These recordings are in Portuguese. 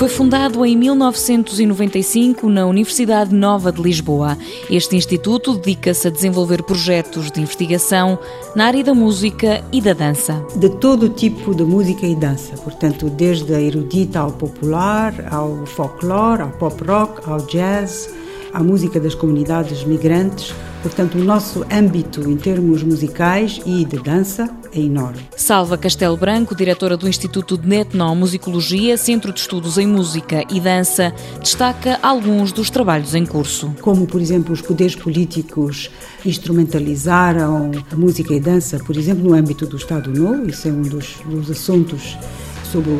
Foi fundado em 1995 na Universidade Nova de Lisboa. Este instituto dedica-se a desenvolver projetos de investigação na área da música e da dança. De todo tipo de música e dança, portanto, desde a erudita ao popular, ao folclore, ao pop rock, ao jazz, à música das comunidades migrantes. Portanto, o nosso âmbito em termos musicais e de dança é enorme. Salva Castelo Branco, diretora do Instituto de Etnomusicologia, Centro de Estudos em Música e Dança, destaca alguns dos trabalhos em curso. Como, por exemplo, os poderes políticos instrumentalizaram a música e dança, por exemplo, no âmbito do Estado Novo, isso é um dos, dos assuntos sobre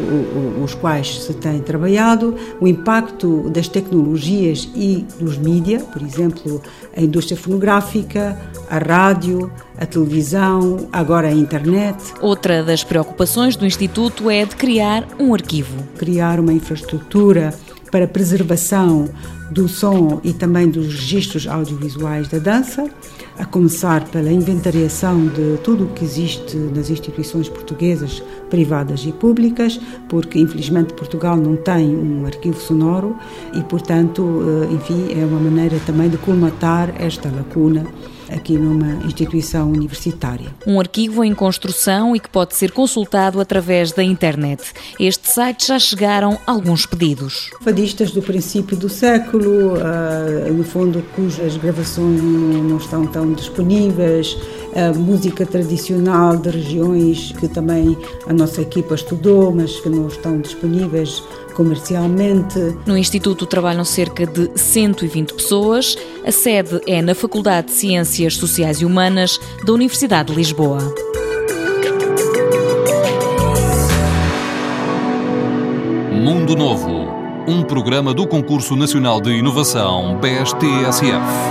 os quais se tem trabalhado, o impacto das tecnologias e dos mídias, por exemplo, a indústria fonográfica, a rádio, a televisão, agora a internet. Outra das preocupações do Instituto é de criar um arquivo. Criar uma infraestrutura para preservação do som e também dos registros audiovisuais da dança, a começar pela inventariação de tudo o que existe nas instituições portuguesas, privadas e públicas, porque infelizmente Portugal não tem um arquivo sonoro e, portanto, eh, enfim, é uma maneira também de colmatar esta lacuna aqui numa instituição universitária. Um arquivo em construção e que pode ser consultado através da internet. Este site já chegaram alguns pedidos. Fadistas do princípio do século, uh, no fundo, cujas gravações não estão tão disponíveis, música tradicional de regiões que também a nossa equipa estudou, mas que não estão disponíveis comercialmente. No Instituto trabalham cerca de 120 pessoas. A sede é na Faculdade de Ciências Sociais e Humanas da Universidade de Lisboa. Mundo Novo, um programa do Concurso Nacional de Inovação BSTSF.